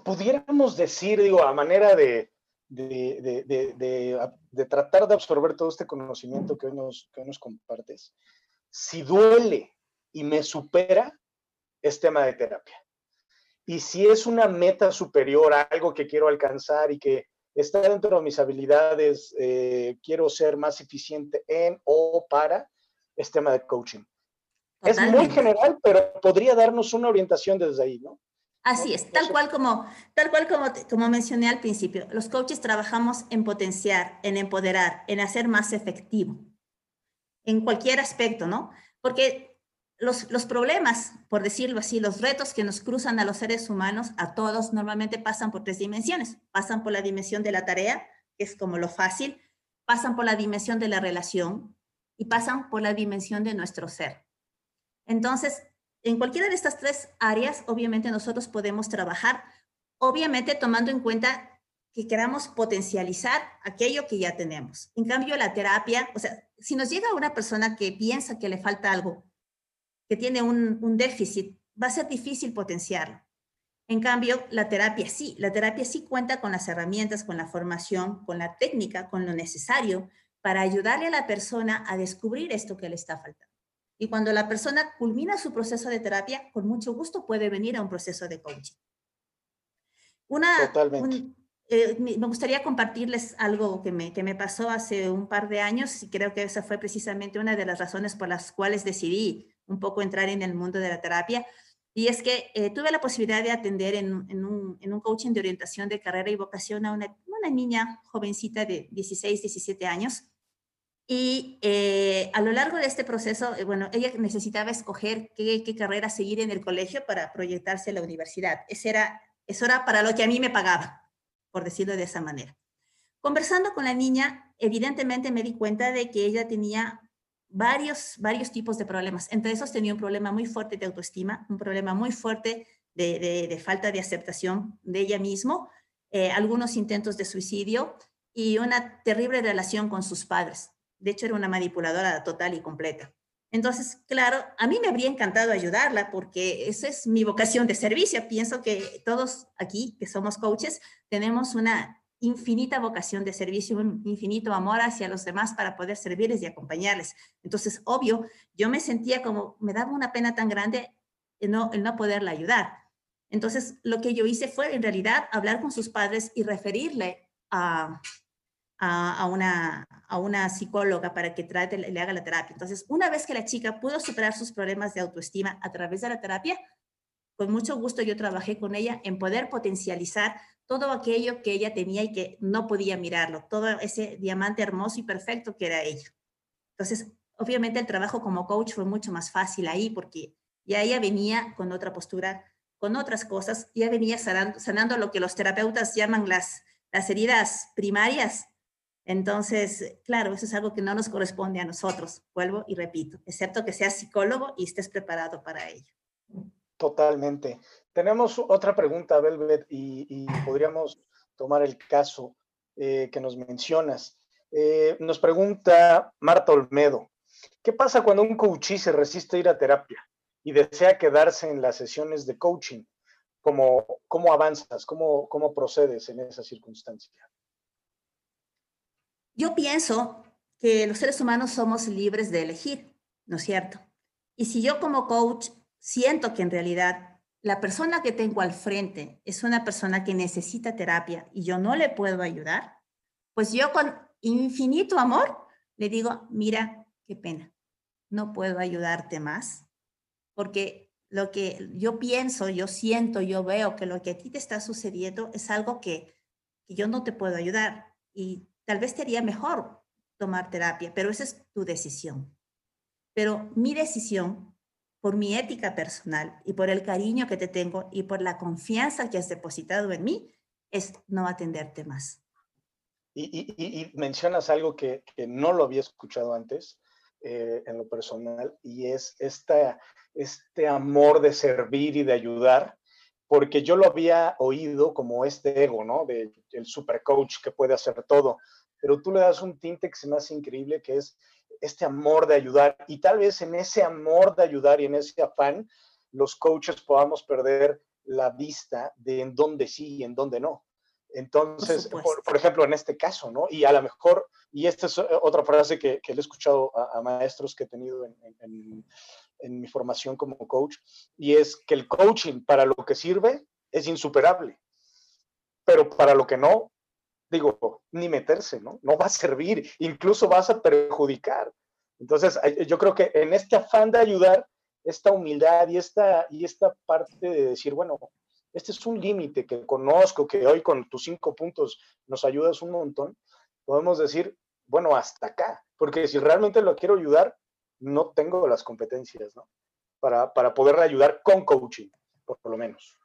pudiéramos decir, digo, a manera de, de, tratar de absorber todo este conocimiento que hoy, nos, que nos compartes, si duele y me supera, es tema de terapia. Y si es una meta superior, algo que quiero alcanzar y que está dentro de mis habilidades, eh, quiero ser más eficiente en o para, es tema de coaching. Es muy general, pero podría darnos una orientación desde ahí, ¿no? Así es, tal cual como, tal cual como, como mencioné al principio, los coaches trabajamos en potenciar, en empoderar, en hacer más efectivo, en cualquier aspecto, ¿no? Porque los, los problemas, por decirlo así, los retos que nos cruzan a los seres humanos, a todos, normalmente pasan por tres dimensiones. Pasan por la dimensión de la tarea, que es como lo fácil, pasan por la dimensión de la relación y pasan por la dimensión de nuestro ser. Entonces, en cualquiera de estas tres áreas, obviamente nosotros podemos trabajar, obviamente tomando en cuenta que queramos potencializar aquello que ya tenemos. En cambio, la terapia, o sea, si nos llega una persona que piensa que le falta algo, que tiene un, un déficit, va a ser difícil potenciarlo. En cambio, la terapia sí, la terapia sí cuenta con las herramientas, con la formación, con la técnica, con lo necesario para ayudarle a la persona a descubrir esto que le está faltando. Y cuando la persona culmina su proceso de terapia, con mucho gusto puede venir a un proceso de coaching. Una, eh, me gustaría compartirles algo que me, que me pasó hace un par de años y creo que esa fue precisamente una de las razones por las cuales decidí un poco entrar en el mundo de la terapia. Y es que eh, tuve la posibilidad de atender en, en, un, en, un, coaching de orientación de carrera y vocación a una, una niña jovencita de 16, 17 años Y eh, a lo largo de este proceso, eh, bueno, ella necesitaba escoger qué, carrera seguir en el colegio para proyectarse a la universidad. Ese era, eso era para lo que a mí me pagaba, por decirlo de esa manera. Conversando con la niña, evidentemente me di cuenta de que ella tenía varios, varios tipos de problemas. Entre esos tenía un problema muy fuerte de autoestima, un problema muy fuerte de, de, falta de aceptación de ella misma, eh, algunos intentos de suicidio y una terrible relación con sus padres. De hecho, era una manipuladora total y completa. Entonces, claro, a mí me habría encantado ayudarla porque esa es mi vocación de servicio. Pienso que todos aquí, que somos coaches, tenemos una infinita vocación de servicio, un infinito amor hacia los demás para poder servirles y acompañarles. Entonces, obvio, yo me sentía como, me daba una pena tan grande el no, el no poderla ayudar. Entonces, lo que yo hice fue, en realidad, hablar con sus padres y referirle a, a, una, a una psicóloga para que trate, le haga la terapia. Entonces, una vez que la chica pudo superar sus problemas de autoestima a través de la terapia, con mucho gusto yo trabajé con ella en poder potencializar todo aquello que ella tenía y que no podía mirarlo, todo ese diamante hermoso y perfecto que era ella. Entonces, obviamente el trabajo como coach fue mucho más fácil ahí porque ya ella venía con otra postura, con otras cosas, ya venía sanando, sanando lo que los terapeutas llaman las, las heridas primarias entonces, claro, eso es algo que no nos corresponde a nosotros, vuelvo y repito, excepto que seas psicólogo y estés preparado para ello. Totalmente. Tenemos otra pregunta, Velvet, y, podríamos tomar el caso eh, que nos mencionas. Eh, nos pregunta Marta Olmedo, ¿qué pasa cuando un coachí se resiste a ir a terapia y desea quedarse en las sesiones de coaching? ¿Cómo, cómo avanzas? ¿Cómo, ¿Cómo procedes en esa circunstancia? Yo pienso que los seres humanos somos libres de elegir, ¿no es cierto? Y si yo como coach siento que en realidad la persona que tengo al frente es una persona que necesita terapia y yo no le puedo ayudar, pues yo con infinito amor le digo, mira, qué pena, no puedo ayudarte más, porque lo que yo pienso, yo siento, yo veo que lo que a ti te está sucediendo es algo que, que yo no te puedo ayudar y Tal vez te haría mejor tomar terapia, pero esa es tu decisión. Pero mi decisión, por mi ética personal y por el cariño que te tengo y por la confianza que has depositado en mí, es no atenderte más. Y, mencionas algo que, no lo había escuchado antes eh, en lo personal y es esta, este amor de servir y de ayudar porque yo lo había oído como este ego, ¿no? De el super coach que puede hacer todo, pero tú le das un tinte que se me hace increíble, que es este amor de ayudar. Y tal vez en ese amor de ayudar y en ese afán, los coaches podamos perder la vista de en dónde sí y en dónde no. Entonces, por, ejemplo, en este caso, ¿no? Y a lo mejor, y esta es otra frase que, que le he escuchado a, maestros que he tenido en, en mi formación como coach, y es que el coaching para lo que sirve es insuperable, pero para lo que no, digo, ni meterse, ¿no? No va a servir, incluso vas a perjudicar. Entonces, yo creo que en este afán de ayudar, esta humildad y esta, y esta parte de decir, bueno, este es un límite que conozco, que hoy con tus cinco puntos nos ayudas un montón, podemos decir, bueno, hasta acá, porque si realmente lo quiero ayudar, no tengo las competencias. Para, para poder ayudar con coaching, por, lo menos.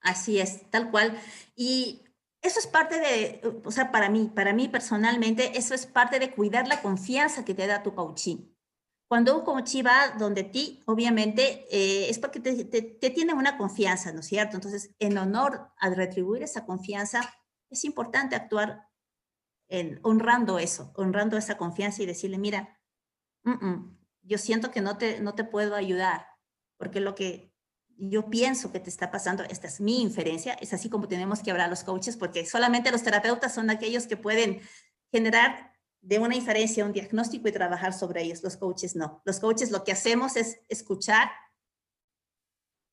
Así es, tal cual. Y eso es parte de, o sea, para mí, para mí personalmente, eso es parte de cuidar la confianza que te da tu coaching. Cuando un coach va donde ti, obviamente, eh, es porque te, te, tiene una confianza, ¿no es cierto? Entonces, en honor a retribuir esa confianza, es importante actuar en, honrando eso, honrando esa confianza y decirle, mira, yo siento que no te, no te puedo ayudar, porque lo que yo pienso que te está pasando, esta es mi inferencia, es así como tenemos que hablar los coaches, porque solamente los terapeutas son aquellos que pueden generar de una inferencia un diagnóstico y trabajar sobre ellos, los coaches no. Los coaches lo que hacemos es escuchar,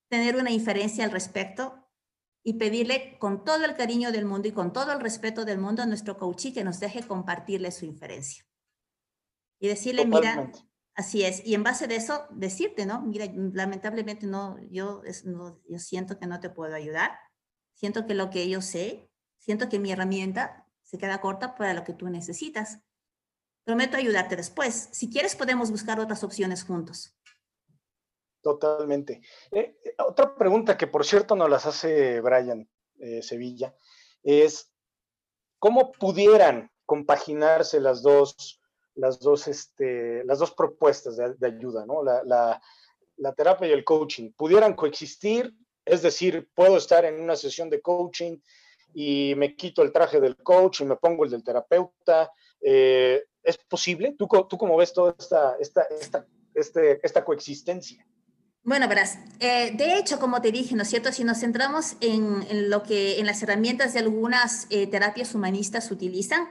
tener una inferencia al respecto y pedirle con todo el cariño del mundo y con todo el respeto del mundo a nuestro coachee que nos deje compartirle su inferencia. Y decirle, mira, Así es, y en base de eso, decirte, ¿no? Mira, lamentablemente no yo, no, yo siento que no te puedo ayudar, siento que lo que yo sé, siento que mi herramienta se queda corta para lo que tú necesitas. Prometo ayudarte después. Si quieres, podemos buscar otras opciones juntos. Totalmente. Eh, eh, otra pregunta que, por cierto, nos las hace Brian eh, Sevilla es, ¿cómo pudieran compaginarse las dos, las dos, este, las dos propuestas de, ayuda, ¿no? La, la, terapia y el coaching? ¿Pudieran coexistir? Es decir, puedo estar en una sesión de coaching y me quito el traje del coach y me pongo el del terapeuta. ¿Es posible? ¿Tú, ¿Tú cómo ves toda esta, esta, esta, este, esta coexistencia? Bueno, verás, eh, de hecho, como te dije, ¿no es cierto? Si nos centramos en, lo que, en las herramientas de algunas eh, terapias humanistas utilizan,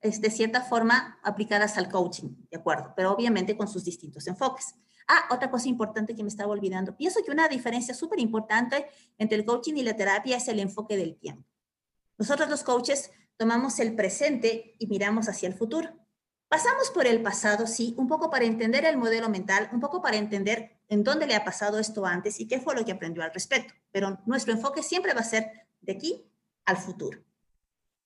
es de cierta forma aplicadas al coaching, ¿de acuerdo? Pero obviamente con sus distintos enfoques. Ah, otra cosa importante que me estaba olvidando. Pienso que una diferencia súper importante entre el coaching y la terapia es el enfoque del tiempo. Nosotros los coaches tomamos el presente y miramos hacia el futuro. Pasamos por el pasado, sí, un poco para entender el modelo mental, un poco para entender en dónde le ha pasado esto antes y qué fue lo que aprendió al respecto. Pero nuestro enfoque siempre va a ser de aquí al futuro.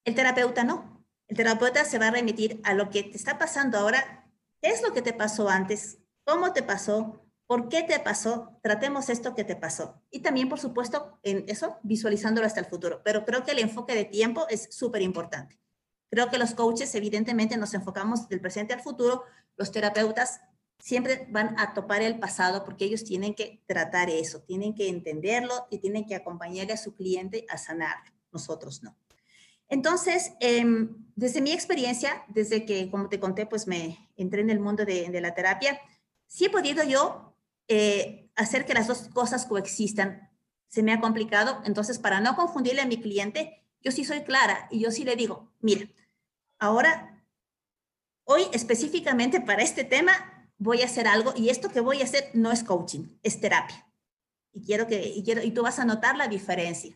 El terapeuta no. El terapeuta se va a remitir a lo que te está pasando ahora. ¿Qué es lo que te pasó antes? ¿Cómo te pasó? ¿Por qué te pasó? Tratemos esto que te pasó. Y también, por supuesto, en eso, visualizándolo hasta el futuro. Pero creo que el enfoque de tiempo es súper importante. Creo que los coaches, evidentemente, nos enfocamos del presente al futuro. Los terapeutas siempre van a topar el pasado porque ellos tienen que tratar eso, tienen que entenderlo y tienen que acompañarle a su cliente a sanar. Nosotros no. Entonces, em, desde mi experiencia, desde que, como te conté, pues me entré en el mundo de, la terapia, sí he podido yo eh, hacer que las dos cosas coexistan. Se me ha complicado, entonces para no confundirle a mi cliente, yo sí soy clara y yo sí le digo, mira, Ahora, hoy específicamente para este tema voy a hacer algo y esto que voy a hacer no es coaching, es terapia. Y quiero que, y, tú vas a notar la diferencia.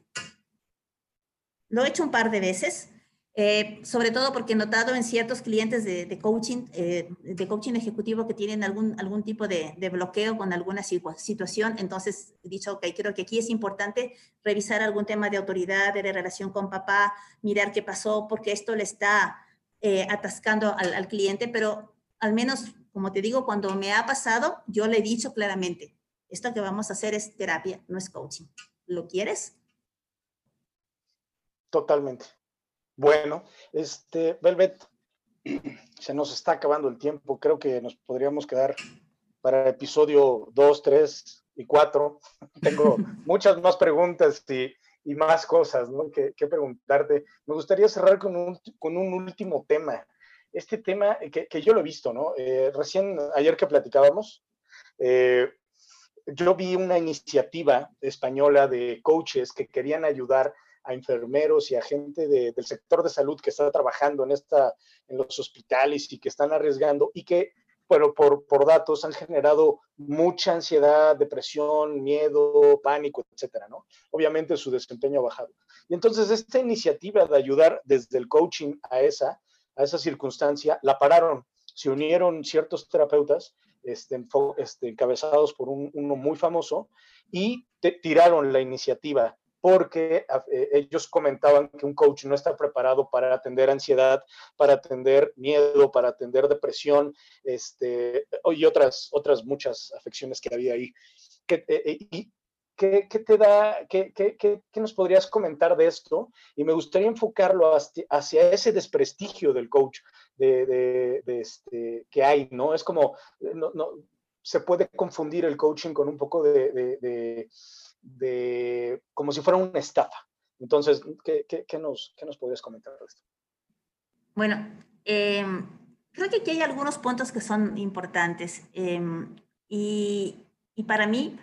Lo he hecho un par de veces, eh, sobre todo porque he notado en ciertos clientes de, coaching, eh, de coaching ejecutivo que tienen algún, algún tipo de, bloqueo con alguna situación. Entonces he dicho, ok, creo que aquí es importante revisar algún tema de autoridad, de relación con papá, mirar qué pasó, porque esto le está eh, atascando al, cliente, pero al menos, como te digo, cuando me ha pasado, yo le he dicho claramente, esto que vamos a hacer es terapia, no es coaching. ¿Lo quieres? Totalmente. Bueno, este, Velvet, se nos está acabando el tiempo. Creo que nos podríamos quedar para episodio 2, 3 y 4. Tengo muchas más preguntas y, y más cosas ¿no? que, preguntarte. Me gustaría cerrar con un, con un último tema. Este tema que, que, yo lo he visto, ¿no? Eh, recién, ayer que platicábamos, eh, yo vi una iniciativa española de coaches que querían ayudar a enfermeros y a gente del sector de salud que está trabajando en, esta, en los hospitales y que están arriesgando y que pero por, por datos han generado mucha ansiedad, depresión, miedo, pánico, etcétera, ¿no? Obviamente su desempeño ha bajado. Y entonces esta iniciativa de ayudar desde el coaching a esa, a esa circunstancia, la pararon. Se unieron ciertos terapeutas este, este, encabezados por un, uno muy famoso y tiraron la iniciativa porque eh, ellos comentaban que un coach no está preparado para atender ansiedad, para atender miedo, para atender depresión, este, y otras, otras muchas afecciones que había ahí. ¿Qué, eh, eh, ¿Qué, te da, qué, qué, qué, nos podrías comentar de esto? Y me gustaría enfocarlo hacia, ese desprestigio del coach de, de, este, que hay, ¿no? Es como, no, no, se puede confundir el coaching con un poco de de como si fuera una estafa. Entonces, ¿qué, qué, nos, qué nos podrías comentar de esto? Bueno, em, creo que aquí hay algunos puntos que son importantes. Em, y, y, para mí,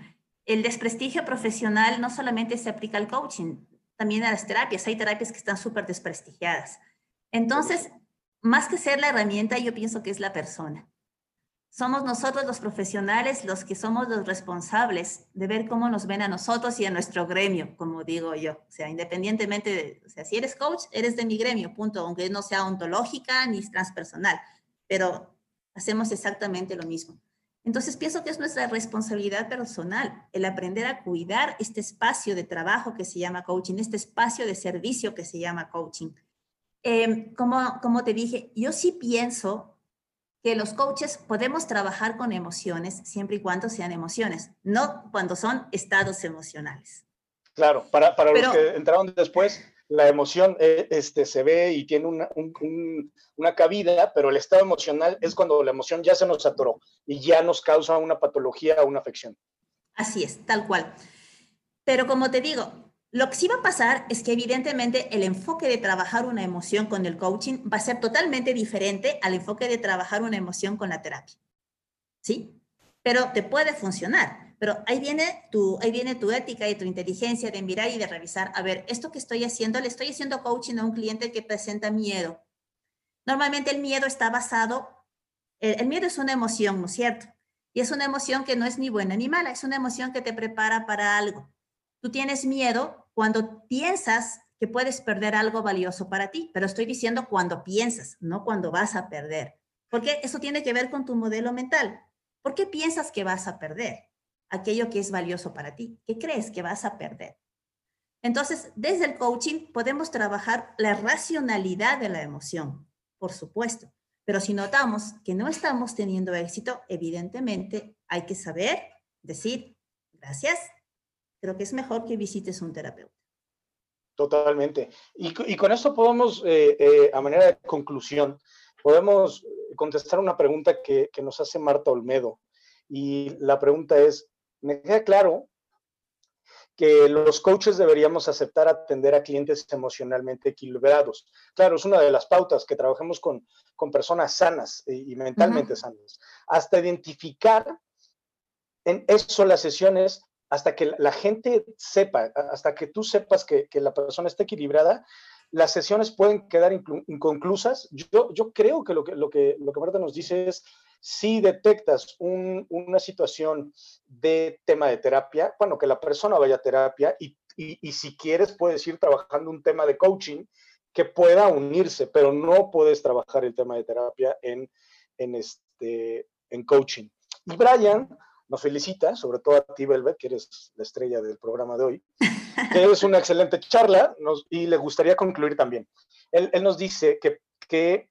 el desprestigio profesional no solamente se aplica al coaching, también a las terapias. Hay terapias que están súper desprestigiadas. Entonces, más que ser la herramienta, yo pienso que es la persona somos nosotros los profesionales los que somos los responsables de ver cómo nos ven a nosotros y a nuestro gremio, como digo yo. O sea, independientemente de, o sea, si eres coach, eres de mi gremio, punto, aunque no sea ontológica ni transpersonal, pero hacemos exactamente lo mismo. Entonces pienso que es nuestra responsabilidad personal el aprender a cuidar este espacio de trabajo que se llama coaching, este espacio de servicio que se llama coaching. em, como, como te dije, yo sí pienso que los coaches podemos trabajar con emociones siempre y cuando sean emociones, no cuando son estados emocionales. Claro, para, para los que entraron después, la emoción eh, este, se ve y tiene una, una, cabida, pero el estado emocional es cuando la emoción ya se nos atoró y ya nos causa una patología o una afección. Así es, tal cual. Pero como te digo, lo que sí va a pasar es que evidentemente el enfoque de trabajar una emoción con el coaching va a ser totalmente diferente al enfoque de trabajar una emoción con la terapia. ¿Sí? Pero te puede funcionar. Pero ahí viene, tu, ahí viene tu ética y tu inteligencia de mirar y de revisar. A ver, esto que estoy haciendo, le estoy haciendo coaching a un cliente que presenta miedo. Normalmente el miedo está basado, el, el miedo es una emoción, ¿no es cierto? Y es una emoción que no es ni buena ni mala, es una emoción que te prepara para algo. Tú tienes miedo cuando piensas que puedes perder algo valioso para ti, pero estoy diciendo cuando piensas, no cuando vas a perder, porque eso tiene que ver con tu modelo mental. ¿Por qué piensas que vas a perder aquello que es valioso para ti? ¿Qué crees que vas a perder? Entonces, desde el coaching podemos trabajar la racionalidad de la emoción, por supuesto, pero si notamos que no estamos teniendo éxito, evidentemente hay que saber decir gracias, creo que es mejor que visites un terapeuta. Totalmente. Y, con esto podemos, eh, eh, a manera de conclusión, podemos contestar una pregunta que, nos hace Marta Olmedo. Y la pregunta es, me queda claro que los coaches deberíamos aceptar atender a clientes emocionalmente equilibrados. Claro, es una de las pautas que trabajemos con, personas sanas y, mentalmente sanas. Hasta identificar en eso las sesiones hasta que la gente sepa, hasta que tú sepas que, la persona está equilibrada, las sesiones pueden quedar inconclusas. Yo, yo creo que lo que, lo, que, lo que Marta nos dice es, si detectas una situación de tema de terapia, bueno, que la persona vaya a terapia y, y, si quieres puedes ir trabajando un tema de coaching que pueda unirse, pero no puedes trabajar el tema de terapia en, en, este, en coaching. Y Brian nos felicita, sobre todo a ti, Velvet, que eres la estrella del programa de hoy, que es una excelente charla y le gustaría concluir también. Él, nos dice que, que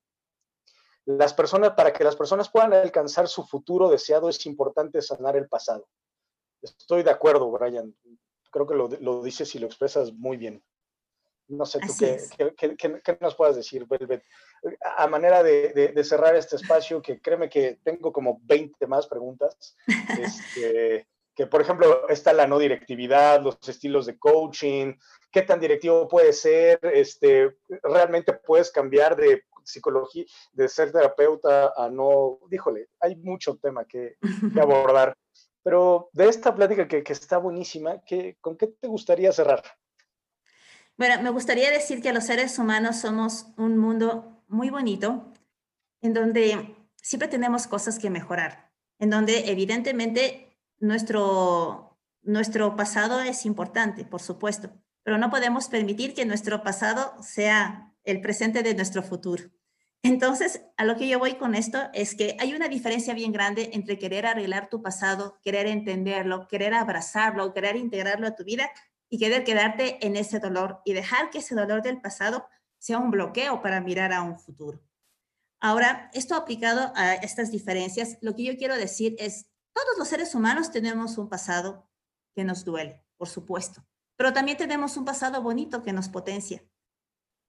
las personas, para que las personas puedan alcanzar su futuro deseado, es importante sanar el pasado. Estoy de acuerdo, Brian. Creo que lo, lo dices y lo expresas muy bien. No sé tú qué, nos puedas decir, Velvet, a manera de, cerrar este espacio, que créeme que tengo como 20 más preguntas, este, que por ejemplo está la no directividad, los estilos de coaching, qué tan directivo puede ser, este, realmente puedes cambiar de psicología, de ser terapeuta a no, díjole, hay mucho tema que, abordar. Pero de esta plática que, que está buenísima, ¿qué, ¿con qué te gustaría cerrar? Bueno, me gustaría decir que los seres humanos somos un mundo muy bonito, en donde siempre tenemos cosas que mejorar, en donde evidentemente nuestro, nuestro pasado es importante, por supuesto, pero no podemos permitir que nuestro pasado sea el presente de nuestro futuro. Entonces, a lo que yo voy con esto es que hay una diferencia bien grande entre querer arreglar tu pasado, querer entenderlo, querer abrazarlo, querer integrarlo a tu vida y querer quedarte en ese dolor y dejar que ese dolor del pasado sea un bloqueo para mirar a un futuro. Ahora, esto aplicado a estas diferencias, lo que yo quiero decir es, todos los seres humanos tenemos un pasado que nos duele, por supuesto, pero también tenemos un pasado bonito que nos potencia.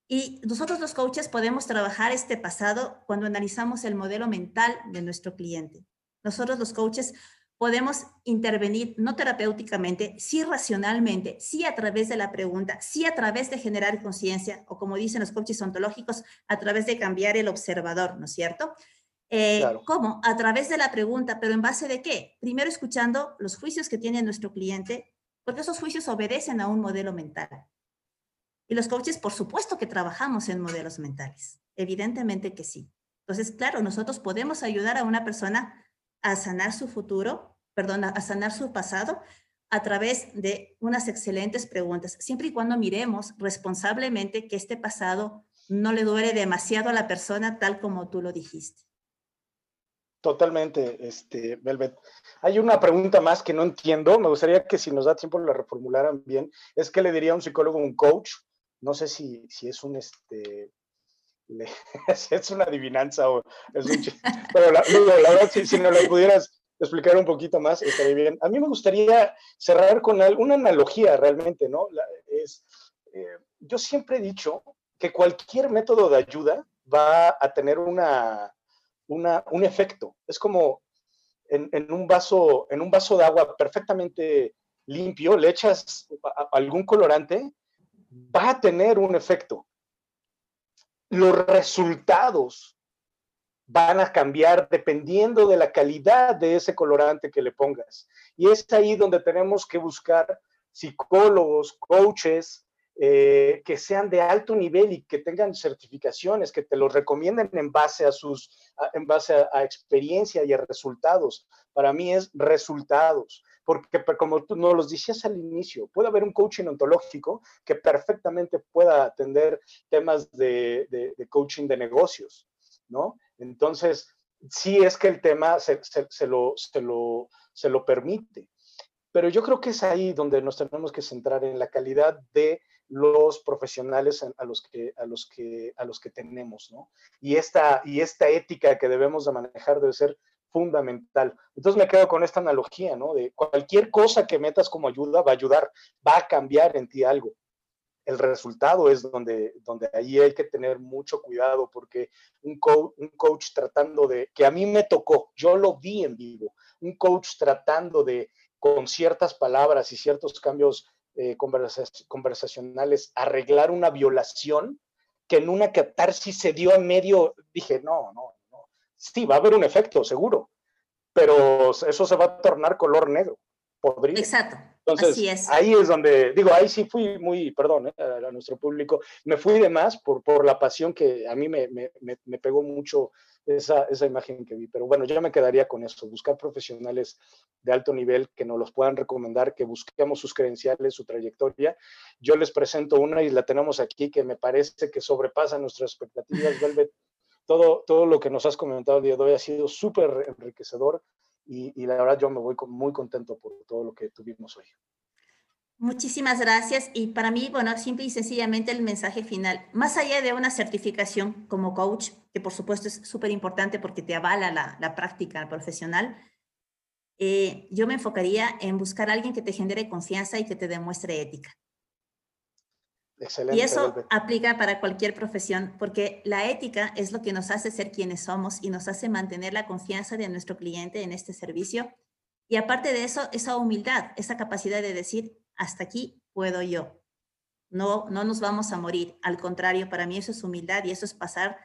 Y nosotros los coaches podemos trabajar este pasado cuando analizamos el modelo mental de nuestro cliente. Nosotros los coaches podemos intervenir no terapéuticamente, sí racionalmente, sí a través de la pregunta, sí a través de generar conciencia, o como dicen los coaches ontológicos, a través de cambiar el observador, ¿no es cierto? Eh, ¿Cómo? A través de la pregunta, pero en base de qué? Primero escuchando los juicios que tiene nuestro cliente, porque esos juicios obedecen a un modelo mental. Y los coaches, por supuesto que trabajamos en modelos mentales, evidentemente que sí. Entonces, claro, nosotros podemos ayudar a una persona a sanar su futuro perdón, a sanar su pasado a través de unas excelentes preguntas, siempre y cuando miremos responsablemente que este pasado no le duele demasiado a la persona tal como tú lo dijiste. Totalmente, este, Velvet. Hay una pregunta más que no entiendo. Me gustaría que si nos da tiempo la reformularan bien. Es que le diría a un psicólogo un coach. No sé si, si es un, este, es una adivinanza o es un Pero la, verdad, si, si no lo pudieras explicar un poquito más, estaría bien. A mí me gustaría cerrar con una analogía realmente, ¿no? es, eh, yo siempre he dicho que cualquier método de ayuda va a tener una, un efecto. Es como en, un vaso, en un vaso de agua perfectamente limpio, le echas algún colorante, va a tener un efecto. Los resultados van a cambiar dependiendo de la calidad de ese colorante que le pongas. Y es ahí donde tenemos que buscar psicólogos, coaches, eh, que sean de alto nivel y que tengan certificaciones, que te lo recomienden en base a sus, en base a, experiencia y a resultados. Para mí es resultados, porque como tú nos los decías al inicio, puede haber un coaching ontológico que perfectamente pueda atender temas de, de coaching de negocios, ¿no? Entonces, sí es que el tema se, lo, se, lo, permite. Pero yo creo que es ahí donde nos tenemos que centrar en la calidad de los profesionales a los que, a los que, a los que tenemos, ¿no? Y esta, y esta ética que debemos de manejar debe ser fundamental. Entonces me quedo con esta analogía, ¿no? De cualquier cosa que metas como ayuda va a ayudar, va a cambiar en ti algo el resultado es donde, donde ahí hay que tener mucho cuidado porque un, un coach tratando de, que a mí me tocó, yo lo vi en vivo, un coach tratando de, con ciertas palabras y ciertos cambios eh, conversacionales, arreglar una violación que en una catarsis se dio en medio, dije, no, no, no, sí, va a haber un efecto, seguro, pero eso se va a tornar color negro. Exacto. Entonces, ahí es donde, digo, ahí sí fui muy, perdón, eh, a, nuestro público, me fui de más por, por la pasión que a mí me, me, me, pegó mucho esa, esa, imagen que vi. Pero bueno, yo me quedaría con eso, buscar profesionales de alto nivel que nos los puedan recomendar, que busquemos sus credenciales, su trayectoria. Yo les presento una y la tenemos aquí que me parece que sobrepasa nuestras expectativas, Velvet. Todo, todo lo que nos has comentado el día de hoy ha sido súper enriquecedor y, la verdad yo me voy muy contento por todo lo que tuvimos hoy. Muchísimas gracias. Y para mí, bueno, simple y sencillamente el mensaje final, más allá de una certificación como coach, que por supuesto es súper importante porque te avala la, la práctica profesional, eh, yo me enfocaría en buscar a alguien que te genere confianza y que te demuestre ética. Y eso aplica para cualquier profesión, porque la ética es lo que nos hace ser quienes somos y nos hace mantener la confianza de nuestro cliente en este servicio. Y aparte de eso, esa humildad, esa capacidad de decir, hasta aquí puedo yo. No, no nos vamos a morir. Al contrario, para mí eso es humildad y eso es pasar,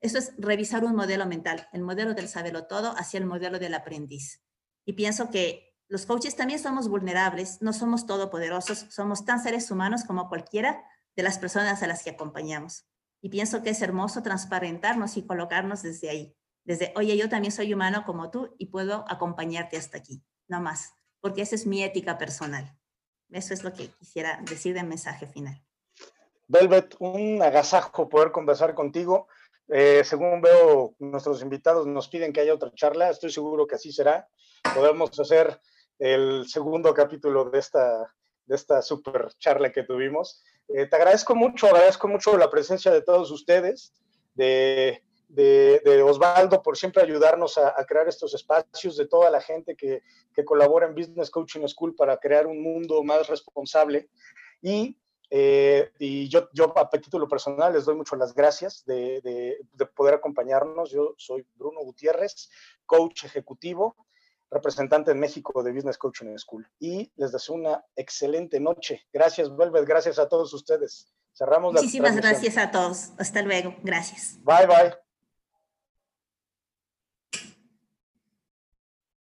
eso es revisar un modelo mental, el modelo del saberlo todo hacia el modelo del aprendiz. Y pienso que los coaches también somos vulnerables, no somos todopoderosos, somos tan seres humanos como cualquiera, de las personas a las que acompañamos. Y pienso que es hermoso transparentarnos y colocarnos desde ahí, desde, oye, yo también soy humano como tú y puedo acompañarte hasta aquí, no más, porque esa es mi ética personal. Eso es lo que quisiera decir de mensaje final. Velvet, un agasajo poder conversar contigo. Eh, según veo, nuestros invitados nos piden que haya otra charla. Estoy seguro que así será. Podemos hacer el segundo capítulo de esta, de esta super charla que tuvimos. Eh, te agradezco mucho, agradezco mucho la presencia de todos ustedes, de, Osvaldo por siempre ayudarnos a, crear estos espacios, de toda la gente que, que, colabora en Business Coaching School para crear un mundo más responsable. Y, eh, y yo, yo, a título personal, les doy mucho las gracias de, de poder acompañarnos. Yo soy Bruno Gutiérrez, coach ejecutivo representante en México de Business Coaching School. Y les deseo una excelente noche. Gracias, Velvet. Gracias a todos ustedes. Cerramos Muchísimas gracias a todos. Hasta luego. Gracias. Bye, bye.